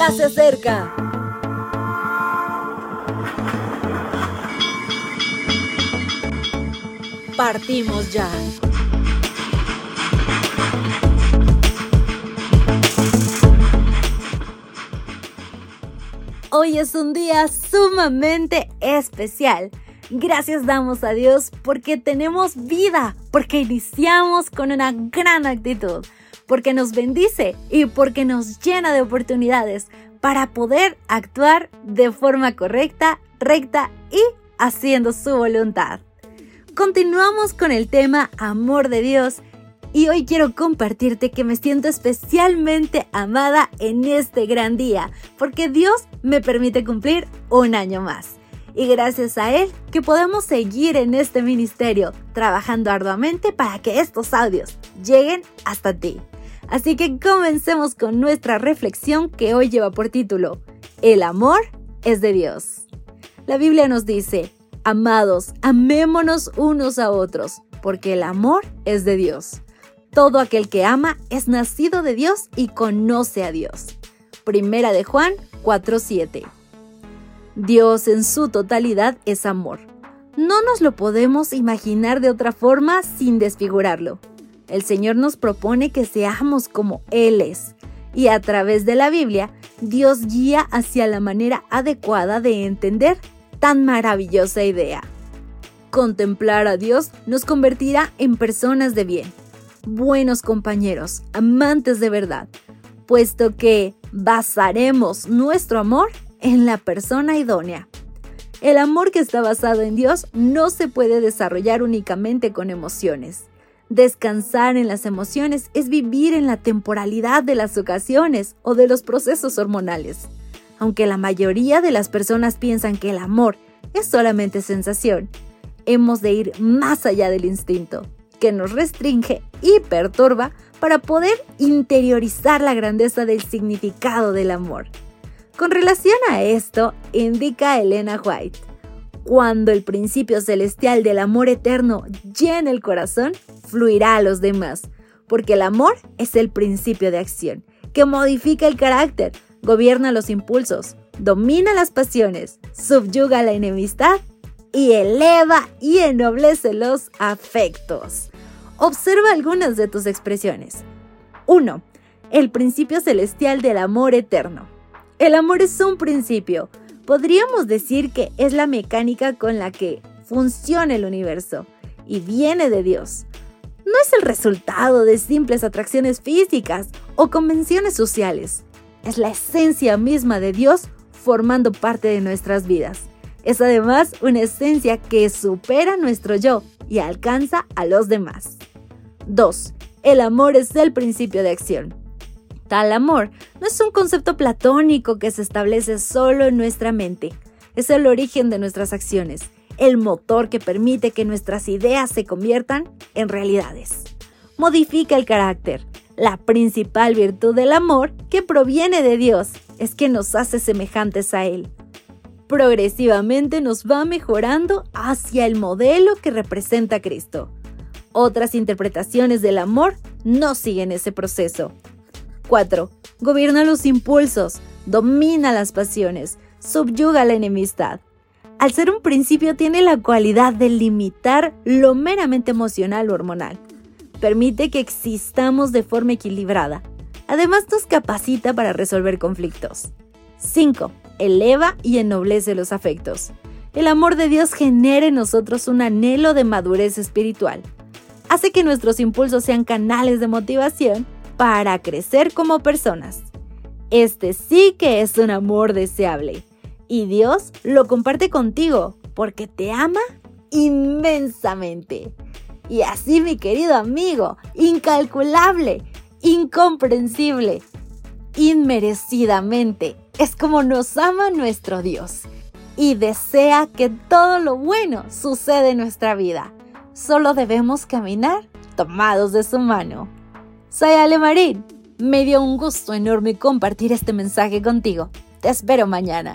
ya se acerca. Partimos ya. Hoy es un día sumamente especial. Gracias damos a Dios porque tenemos vida, porque iniciamos con una gran actitud, porque nos bendice y porque nos llena de oportunidades para poder actuar de forma correcta, recta y haciendo su voluntad. Continuamos con el tema Amor de Dios y hoy quiero compartirte que me siento especialmente amada en este gran día, porque Dios me permite cumplir un año más. Y gracias a Él que podemos seguir en este ministerio, trabajando arduamente para que estos audios lleguen hasta ti. Así que comencemos con nuestra reflexión que hoy lleva por título, El amor es de Dios. La Biblia nos dice, Amados, amémonos unos a otros, porque el amor es de Dios. Todo aquel que ama es nacido de Dios y conoce a Dios. Primera de Juan 4:7. Dios en su totalidad es amor. No nos lo podemos imaginar de otra forma sin desfigurarlo. El Señor nos propone que seamos como Él es. Y a través de la Biblia, Dios guía hacia la manera adecuada de entender tan maravillosa idea. Contemplar a Dios nos convertirá en personas de bien buenos compañeros, amantes de verdad, puesto que basaremos nuestro amor en la persona idónea. El amor que está basado en Dios no se puede desarrollar únicamente con emociones. Descansar en las emociones es vivir en la temporalidad de las ocasiones o de los procesos hormonales. Aunque la mayoría de las personas piensan que el amor es solamente sensación, hemos de ir más allá del instinto que nos restringe y perturba para poder interiorizar la grandeza del significado del amor. Con relación a esto, indica Elena White, cuando el principio celestial del amor eterno llena el corazón, fluirá a los demás, porque el amor es el principio de acción, que modifica el carácter, gobierna los impulsos, domina las pasiones, subyuga la enemistad y eleva y ennoblece los afectos. Observa algunas de tus expresiones. 1. El principio celestial del amor eterno. El amor es un principio. Podríamos decir que es la mecánica con la que funciona el universo y viene de Dios. No es el resultado de simples atracciones físicas o convenciones sociales. Es la esencia misma de Dios formando parte de nuestras vidas. Es además una esencia que supera nuestro yo y alcanza a los demás. 2. El amor es el principio de acción. Tal amor no es un concepto platónico que se establece solo en nuestra mente. Es el origen de nuestras acciones, el motor que permite que nuestras ideas se conviertan en realidades. Modifica el carácter. La principal virtud del amor que proviene de Dios es que nos hace semejantes a Él progresivamente nos va mejorando hacia el modelo que representa Cristo. Otras interpretaciones del amor no siguen ese proceso. 4. Gobierna los impulsos, domina las pasiones, subyuga la enemistad. Al ser un principio tiene la cualidad de limitar lo meramente emocional o hormonal. Permite que existamos de forma equilibrada. Además nos capacita para resolver conflictos. 5 eleva y ennoblece los afectos. El amor de Dios genera en nosotros un anhelo de madurez espiritual. Hace que nuestros impulsos sean canales de motivación para crecer como personas. Este sí que es un amor deseable. Y Dios lo comparte contigo porque te ama inmensamente. Y así, mi querido amigo, incalculable, incomprensible, inmerecidamente es como nos ama nuestro Dios y desea que todo lo bueno suceda en nuestra vida. Solo debemos caminar tomados de su mano. Soy Ale Marín. Me dio un gusto enorme compartir este mensaje contigo. Te espero mañana.